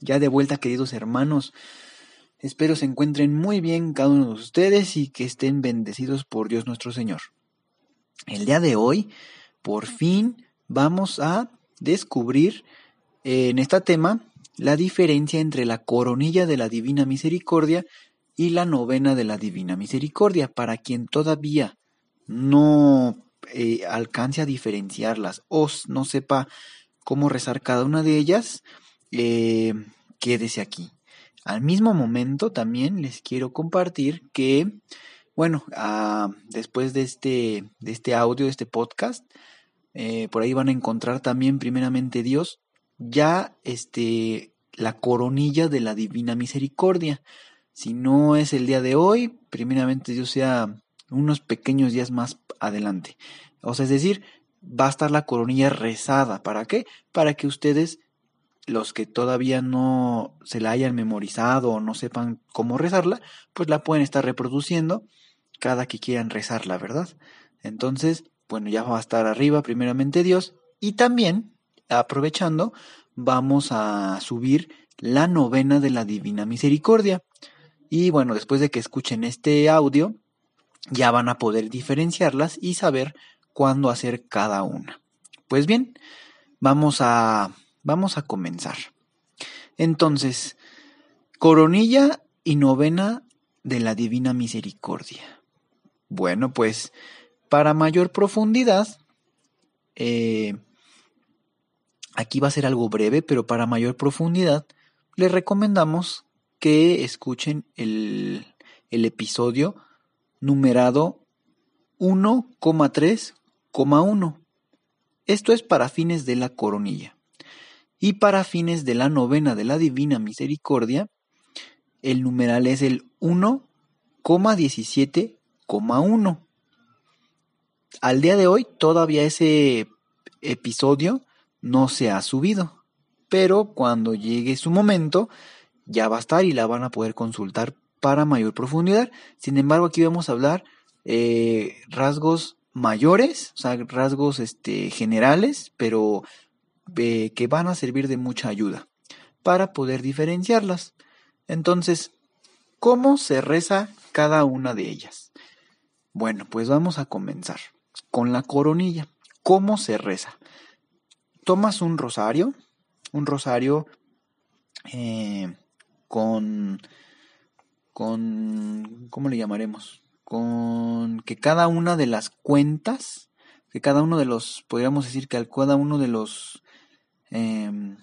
Ya de vuelta, queridos hermanos. Espero se encuentren muy bien cada uno de ustedes y que estén bendecidos por Dios nuestro Señor. El día de hoy, por fin, vamos a descubrir en este tema la diferencia entre la coronilla de la Divina Misericordia y la novena de la Divina Misericordia. Para quien todavía no eh, alcance a diferenciarlas o no sepa cómo rezar cada una de ellas, eh, quédese aquí. Al mismo momento también les quiero compartir que, bueno, ah, después de este, de este audio, de este podcast, eh, por ahí van a encontrar también primeramente Dios, ya este, la coronilla de la divina misericordia. Si no es el día de hoy, primeramente Dios sea unos pequeños días más adelante. O sea, es decir, va a estar la coronilla rezada. ¿Para qué? Para que ustedes los que todavía no se la hayan memorizado o no sepan cómo rezarla, pues la pueden estar reproduciendo cada que quieran rezarla, ¿verdad? Entonces, bueno, ya va a estar arriba primeramente Dios y también, aprovechando, vamos a subir la novena de la Divina Misericordia. Y bueno, después de que escuchen este audio, ya van a poder diferenciarlas y saber cuándo hacer cada una. Pues bien, vamos a Vamos a comenzar. Entonces, coronilla y novena de la Divina Misericordia. Bueno, pues para mayor profundidad, eh, aquí va a ser algo breve, pero para mayor profundidad, les recomendamos que escuchen el, el episodio numerado 1,3,1. Esto es para fines de la coronilla. Y para fines de la novena de la Divina Misericordia, el numeral es el 1,17,1. Al día de hoy todavía ese episodio no se ha subido, pero cuando llegue su momento ya va a estar y la van a poder consultar para mayor profundidad. Sin embargo, aquí vamos a hablar eh, rasgos mayores, o sea, rasgos este, generales, pero que van a servir de mucha ayuda para poder diferenciarlas. Entonces, ¿cómo se reza cada una de ellas? Bueno, pues vamos a comenzar con la coronilla. ¿Cómo se reza? Tomas un rosario, un rosario eh, con, con, ¿cómo le llamaremos? Con que cada una de las cuentas, que cada uno de los, podríamos decir que cada uno de los Em,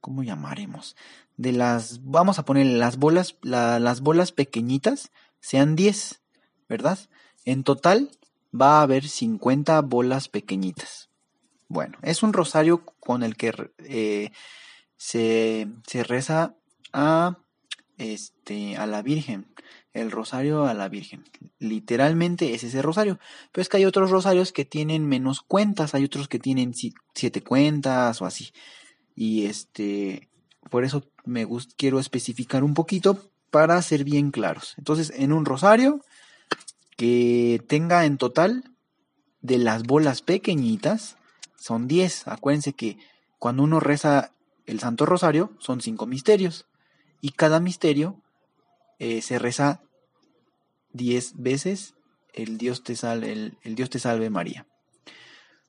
¿cómo llamaremos? De las, vamos a poner las bolas, las bolas pequeñitas sean 10, ¿verdad? En total va a haber 50 bolas pequeñitas. Bueno, es un rosario con el que eh, se, se, reza a, este, a la Virgen. El rosario a la Virgen. Literalmente es ese rosario. Pero es que hay otros rosarios que tienen menos cuentas, hay otros que tienen siete cuentas o así. Y este, por eso me quiero especificar un poquito para ser bien claros. Entonces, en un rosario que tenga en total de las bolas pequeñitas, son 10. Acuérdense que cuando uno reza el Santo Rosario, son cinco misterios. Y cada misterio eh, se reza 10 veces el Dios, te salve, el, Dios te salve María.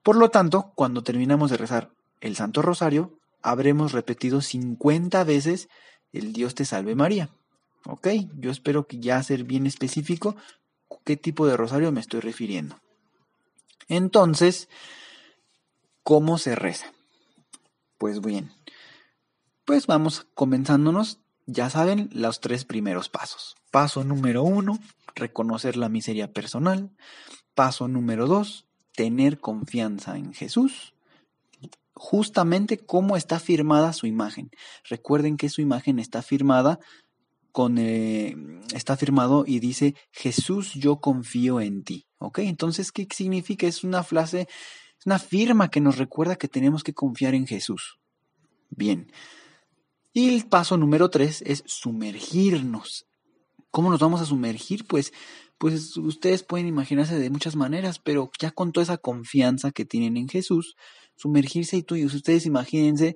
Por lo tanto, cuando terminamos de rezar el Santo Rosario, habremos repetido 50 veces el Dios te salve María. ¿Ok? Yo espero que ya ser bien específico qué tipo de rosario me estoy refiriendo. Entonces, ¿cómo se reza? Pues bien, pues vamos comenzándonos, ya saben, los tres primeros pasos. Paso número uno, reconocer la miseria personal. Paso número dos, tener confianza en Jesús. justamente cómo está firmada su imagen. Recuerden que su imagen está firmada con eh, está firmado y dice Jesús yo confío en ti. ¿Ok? Entonces, ¿qué significa? Es una frase, es una firma que nos recuerda que tenemos que confiar en Jesús. Bien. Y el paso número tres es sumergirnos. ¿Cómo nos vamos a sumergir? Pues, pues ustedes pueden imaginarse de muchas maneras, pero ya con toda esa confianza que tienen en Jesús, sumergirse y tú y ustedes imagínense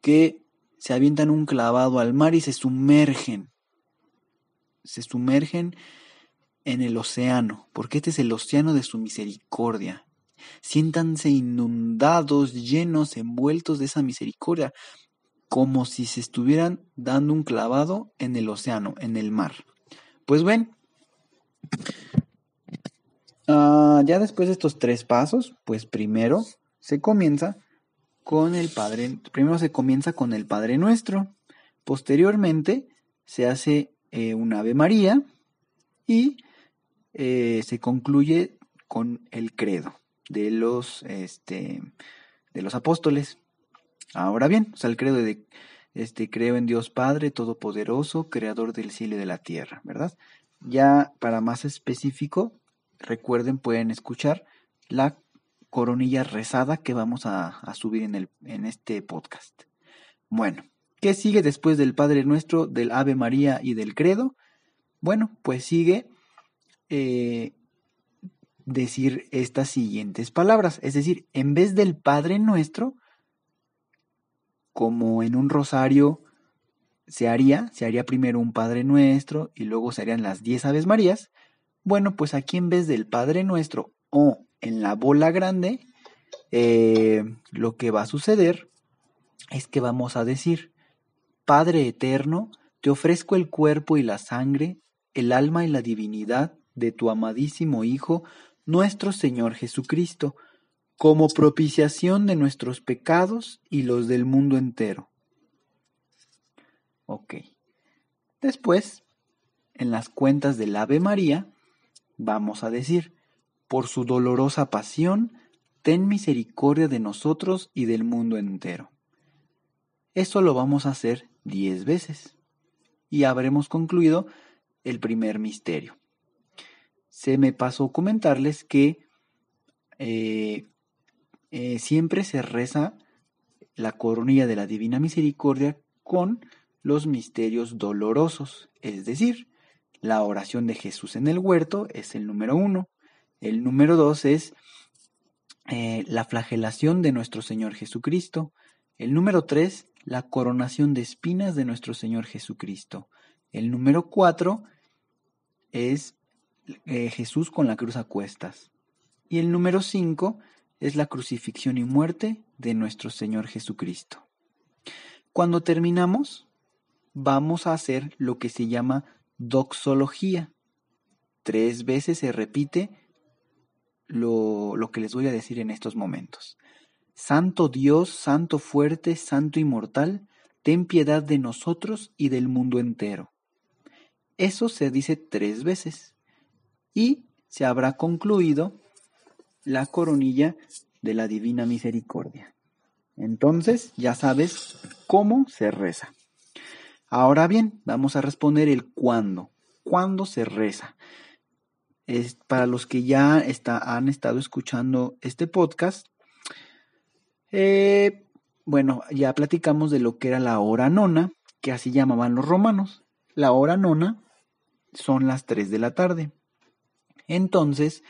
que se avientan un clavado al mar y se sumergen. Se sumergen en el océano, porque este es el océano de su misericordia. Siéntanse inundados, llenos, envueltos de esa misericordia, como si se estuvieran dando un clavado en el océano, en el mar. Pues ven, ah, ya después de estos tres pasos, pues primero se comienza con el Padre, primero se comienza con el Padre Nuestro, posteriormente se hace eh, un Ave María y eh, se concluye con el credo de los, este, de los apóstoles. Ahora bien, o sea, el credo de este, creo en Dios Padre Todopoderoso, Creador del cielo y de la tierra, ¿verdad? Ya para más específico, recuerden, pueden escuchar la coronilla rezada que vamos a, subir en, el, en este podcast. Bueno, ¿qué sigue después del Padre Nuestro, del Ave María y del Credo? Bueno, pues sigue eh, decir estas siguientes palabras. Es decir, en vez del Padre Nuestro, como en un rosario se haría, se haría primero un Padre Nuestro y luego se harían las diez Aves Marías. Bueno, pues aquí en vez del Padre Nuestro o en la bola grande, eh, lo que va a suceder es que vamos a decir, Padre Eterno, te ofrezco el cuerpo y la sangre, el alma y la divinidad de tu amadísimo Hijo, nuestro Señor Jesucristo, como propiciación de nuestros pecados y los del mundo entero. Ok. Después, en las cuentas del Ave María, vamos a decir, por su dolorosa pasión, ten misericordia de nosotros y del mundo entero. Esto lo vamos a hacer diez veces y habremos concluido el primer misterio. Se me pasó comentarles que eh, eh, siempre se reza la coronilla de la Divina Misericordia con los misterios dolorosos, es decir, la oración de Jesús en el huerto es el número uno, el número dos es eh, la flagelación de nuestro Señor Jesucristo, el número tres, la coronación de espinas de nuestro Señor Jesucristo, el número cuatro es eh, Jesús con la cruz a cuestas, y el número cinco es la crucifixión y muerte de nuestro Señor Jesucristo. Cuando terminamos, vamos a hacer lo que se llama doxología. Tres veces se repite lo, lo, que les voy a decir en estos momentos. Santo Dios, Santo fuerte, Santo inmortal, ten piedad de nosotros y del mundo entero. Eso se dice tres veces y se habrá concluido la coronilla de la Divina Misericordia. Entonces ya sabes cómo se reza. Ahora bien, vamos a responder el cuándo. ¿Cuándo se reza? Es, para los que ya está, han estado escuchando este podcast, eh, bueno, ya platicamos de lo que era la hora nona, que así llamaban los romanos. La hora nona son las 3 de la tarde. Entonces,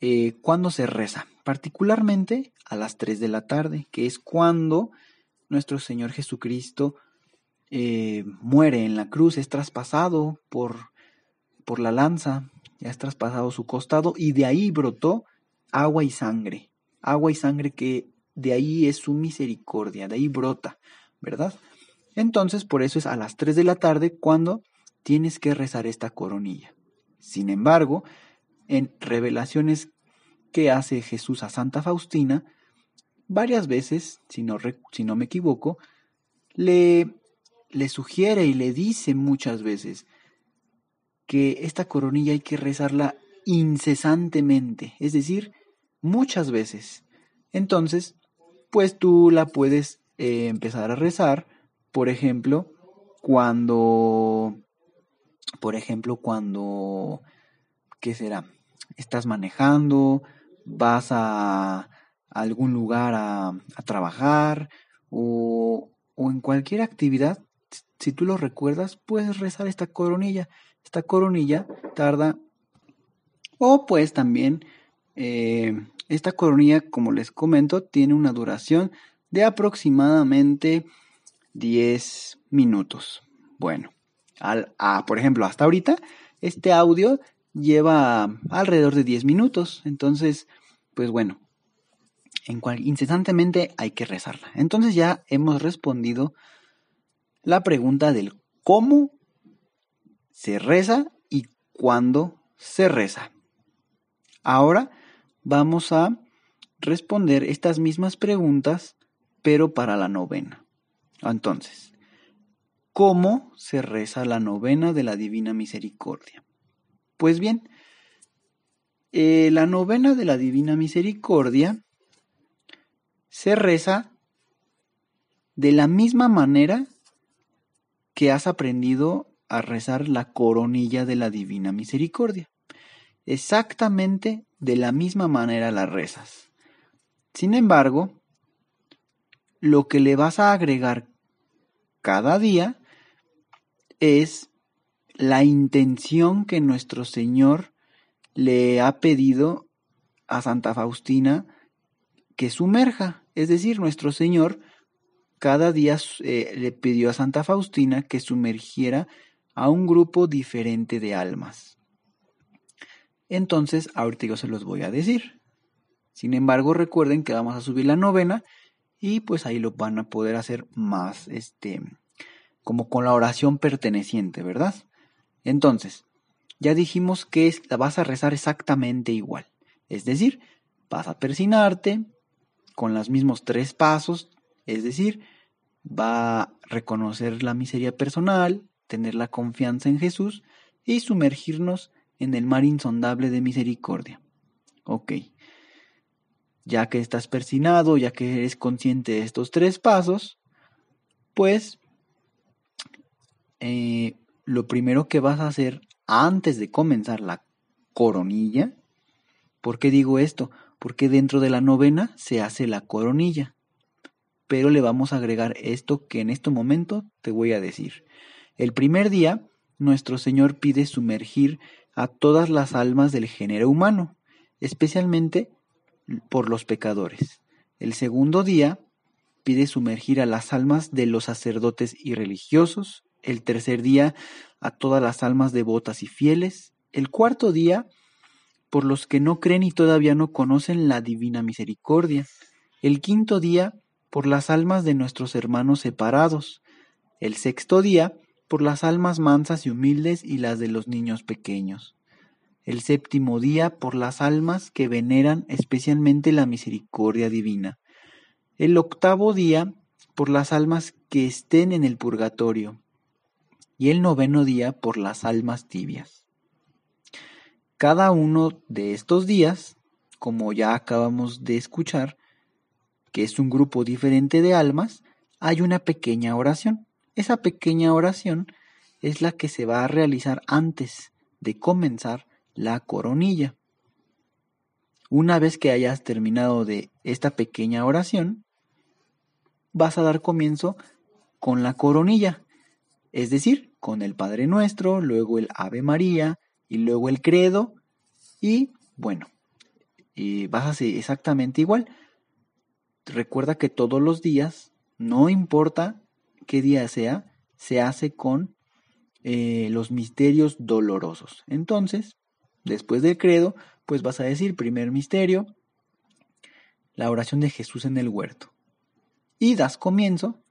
eh, ¿cuándo se reza? Particularmente a las 3 de la tarde, que es cuando nuestro Señor Jesucristo eh, muere en la cruz, es traspasado por, por la lanza, ya es traspasado su costado y de ahí brotó agua y sangre, agua y sangre que de ahí es su misericordia, de ahí brota, ¿verdad? Entonces, por eso es a las 3 de la tarde cuando tienes que rezar esta coronilla. Sin embargo, en revelaciones que hace Jesús a Santa Faustina, varias veces, si no, si no me equivoco, le, le sugiere y le dice muchas veces que esta coronilla hay que rezarla incesantemente, es decir, muchas veces. Entonces, pues tú la puedes eh, empezar a rezar, por ejemplo, cuando, por ejemplo, cuando, ¿qué será? Estás manejando, vas a, algún lugar a, a trabajar o, o en cualquier actividad, si tú lo recuerdas, puedes rezar esta coronilla. Esta coronilla tarda, o pues también eh, esta coronilla, como les comento, tiene una duración de aproximadamente 10 minutos. Bueno, al, por ejemplo, hasta ahorita, este audio lleva alrededor de 10 minutos. Entonces, pues bueno, en cual, incesantemente hay que rezarla. Entonces ya hemos respondido la pregunta del cómo se reza y cuándo se reza. Ahora vamos a responder estas mismas preguntas, pero para la novena. Entonces, ¿cómo se reza la novena de la Divina Misericordia? Pues bien, eh, la novena de la Divina Misericordia se reza de la misma manera que has aprendido a rezar la coronilla de la Divina Misericordia. Exactamente de la misma manera la rezas. Sin embargo, lo que le vas a agregar cada día es la intención que nuestro Señor le ha pedido a Santa Faustina que sumerja. Es decir, nuestro Señor cada día eh, le pidió a Santa Faustina que sumergiera a un grupo diferente de almas. Entonces, ahorita yo se los voy a decir. Sin embargo, recuerden que vamos a subir la novena y pues ahí lo van a poder hacer más, este, como con la oración perteneciente, ¿verdad? Entonces, ya dijimos que la vas a rezar exactamente igual. Es decir, vas a persinarte con los mismos tres pasos, es decir, va a reconocer la miseria personal, tener la confianza en Jesús y sumergirnos en el mar insondable de misericordia. Ok. Ya que estás persinado, ya que eres consciente de estos tres pasos, pues eh, lo primero que vas a hacer antes de comenzar la coronilla, ¿por qué digo esto? Porque dentro de la novena se hace la coronilla pero le vamos a agregar esto que en este momento te voy a decir. El primer día, nuestro Señor pide sumergir a todas las almas del género humano, especialmente por los pecadores. El segundo día, pide sumergir a las almas de los sacerdotes y religiosos. El tercer día, a todas las almas devotas y fieles. El cuarto día, por los que no creen y todavía no conocen la divina misericordia. El quinto día, por las almas de nuestros hermanos separados, el sexto día por las almas mansas y humildes y las de los niños pequeños, el séptimo día por las almas que veneran especialmente la misericordia divina, el octavo día por las almas que estén en el purgatorio, y el noveno día por las almas tibias. Cada uno de estos días, como ya acabamos de escuchar, que es un grupo diferente de almas, hay una pequeña oración. Esa pequeña oración es la que se va a realizar antes de comenzar la coronilla. Una vez que hayas terminado de esta pequeña oración, vas a dar comienzo con la coronilla, es decir, con el Padre Nuestro, luego el Ave María y luego el Credo y bueno, y vas a hacer exactamente igual recuerda que todos los días, no importa qué día sea, se hace con eh, los misterios dolorosos. Entonces, después del credo, pues vas a decir primer misterio, la oración de Jesús en el huerto. Y das comienzo,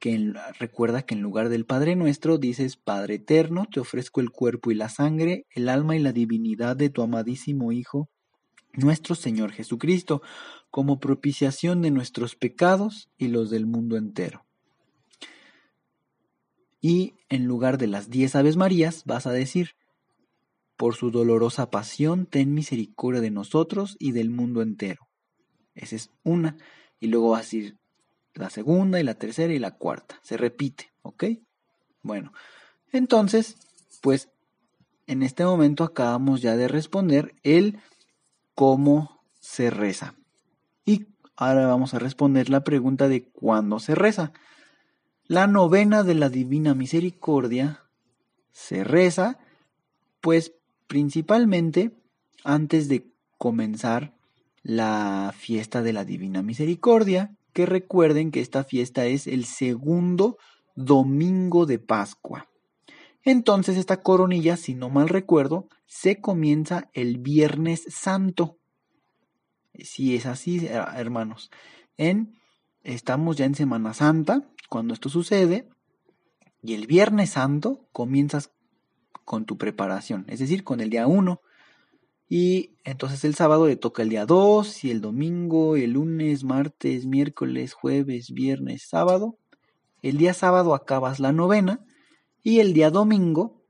que recuerda que en lugar del Padre nuestro dices, Padre eterno, te ofrezco el cuerpo y la sangre, el alma y la divinidad de tu amadísimo Hijo, nuestro Señor Jesucristo, como propiciación de nuestros pecados y los del mundo entero. Y en lugar de las diez Aves Marías vas a decir, por su dolorosa pasión, ten misericordia de nosotros y del mundo entero. Esa es una. y luego vas a decir la segunda y la tercera y la cuarta. Se repite, ¿ok? Bueno, entonces, pues en este momento acabamos ya de responder el cómo se reza. Y ahora vamos a responder la pregunta de cuándo se reza. La novena de la Divina Misericordia se reza, pues principalmente antes de comenzar la fiesta de la Divina Misericordia, que recuerden que esta fiesta es el segundo domingo de Pascua. Entonces esta coronilla, si no mal recuerdo, se comienza el Viernes Santo. Si es así, hermanos. En, estamos ya en Semana Santa, cuando esto sucede, y el Viernes Santo comienzas con tu preparación, es decir, con el día 1. Y entonces el sábado le toca el día 2 y el domingo, el lunes, martes, miércoles, jueves, viernes, sábado. El día sábado acabas la novena y el día domingo,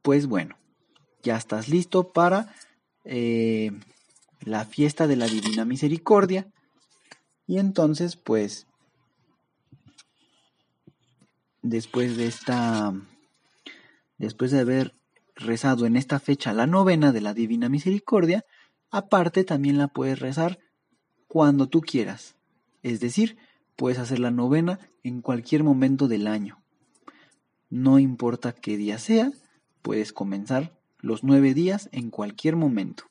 pues bueno, ya estás listo para eh, la fiesta de la Divina Misericordia. Y entonces, pues, después de esta, después de haber rezado en esta fecha la novena de la Divina Misericordia, aparte también la puedes rezar cuando tú quieras. Es decir, puedes hacer la novena en cualquier momento del año. No importa qué día sea, puedes comenzar los nueve días en cualquier momento.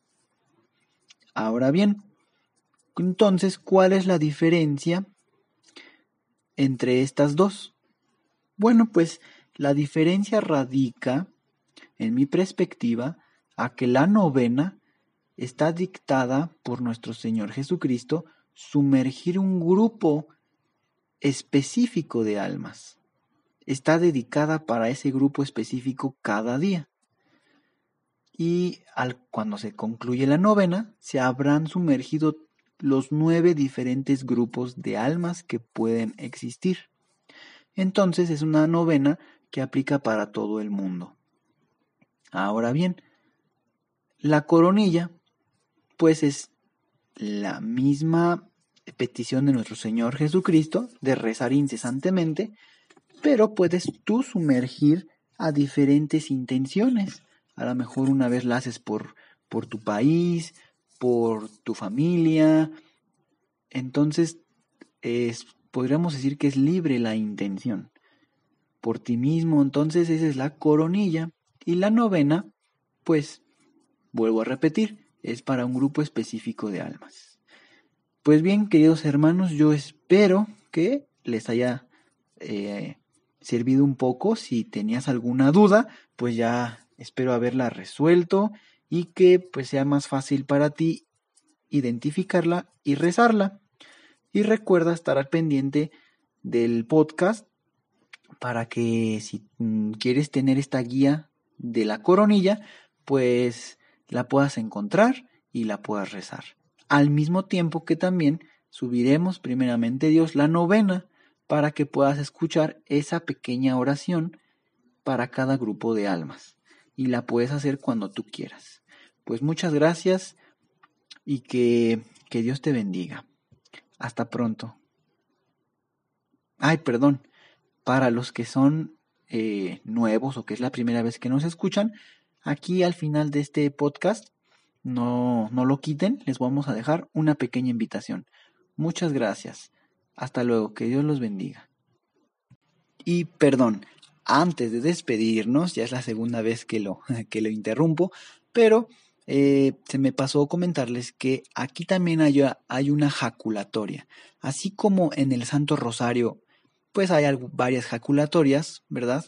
Ahora bien, entonces, ¿cuál es la diferencia entre estas dos? Bueno, pues la diferencia radica en mi perspectiva, a que la novena está dictada por nuestro Señor Jesucristo sumergir un grupo específico de almas. Está dedicada para ese grupo específico cada día. Y al, cuando se concluye la novena, se habrán sumergido los nueve diferentes grupos de almas que pueden existir. Entonces es una novena que aplica para todo el mundo. Ahora bien, la coronilla, pues es la misma petición de nuestro Señor Jesucristo de rezar incesantemente, pero puedes tú sumergir a diferentes intenciones. A lo mejor una vez la haces por, por tu país, por tu familia. Entonces, es, podríamos decir que es libre la intención. Por ti mismo, entonces esa es la coronilla. Y la novena, pues, vuelvo a repetir, es para un grupo específico de almas. Pues bien, queridos hermanos, yo espero que les haya eh, servido un poco. Si tenías alguna duda, pues ya espero haberla resuelto y que pues sea más fácil para ti identificarla y rezarla. Y recuerda estar al pendiente del podcast para que si mm, quieres tener esta guía de la coronilla, pues la puedas encontrar y la puedas rezar. Al mismo tiempo que también subiremos primeramente Dios la novena para que puedas escuchar esa pequeña oración para cada grupo de almas. Y la puedes hacer cuando tú quieras. Pues muchas gracias y que, que Dios te bendiga. Hasta pronto. Ay, perdón. Para los que son eh, nuevos o que es la primera vez que nos escuchan, aquí al final de este podcast, no, no lo quiten, les vamos a dejar una pequeña invitación. Muchas gracias. Hasta luego, que Dios los bendiga. Y perdón, antes de despedirnos, ya es la segunda vez que lo, que lo interrumpo, pero eh, se me pasó comentarles que aquí también hay, hay una jaculatoria. Así como en el Santo Rosario pues hay varias jaculatorias, ¿verdad?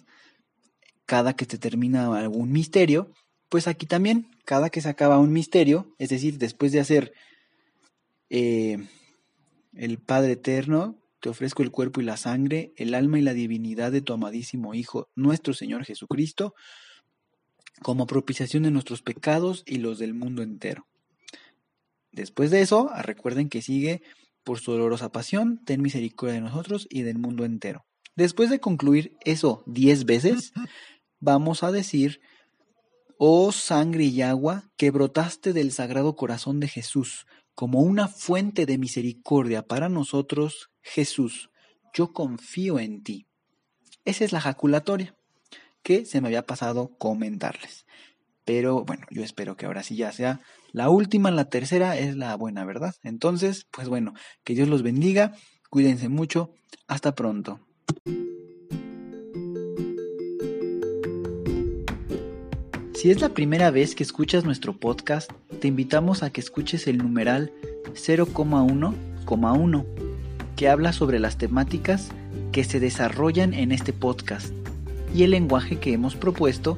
Cada que se termina algún misterio, pues aquí también, cada que se acaba un misterio, es decir, después de hacer eh, el Padre Eterno, te ofrezco el cuerpo y la sangre, el alma y la divinidad de tu amadísimo Hijo, nuestro Señor Jesucristo, como propiciación de nuestros pecados y los del mundo entero. Después de eso, recuerden que sigue por su dolorosa pasión, ten misericordia de nosotros y del mundo entero. Después de concluir eso diez veces, vamos a decir, oh sangre y agua que brotaste del sagrado corazón de Jesús, como una fuente de misericordia para nosotros, Jesús, yo confío en ti. Esa es la jaculatoria que se me había pasado comentarles. Pero bueno, yo espero que ahora sí ya sea la última, la tercera es la buena, ¿verdad? Entonces, pues bueno, que Dios los bendiga, cuídense mucho, hasta pronto. Si es la primera vez que escuchas nuestro podcast, te invitamos a que escuches el numeral 0,1,1, que habla sobre las temáticas que se desarrollan en este podcast y el lenguaje que hemos propuesto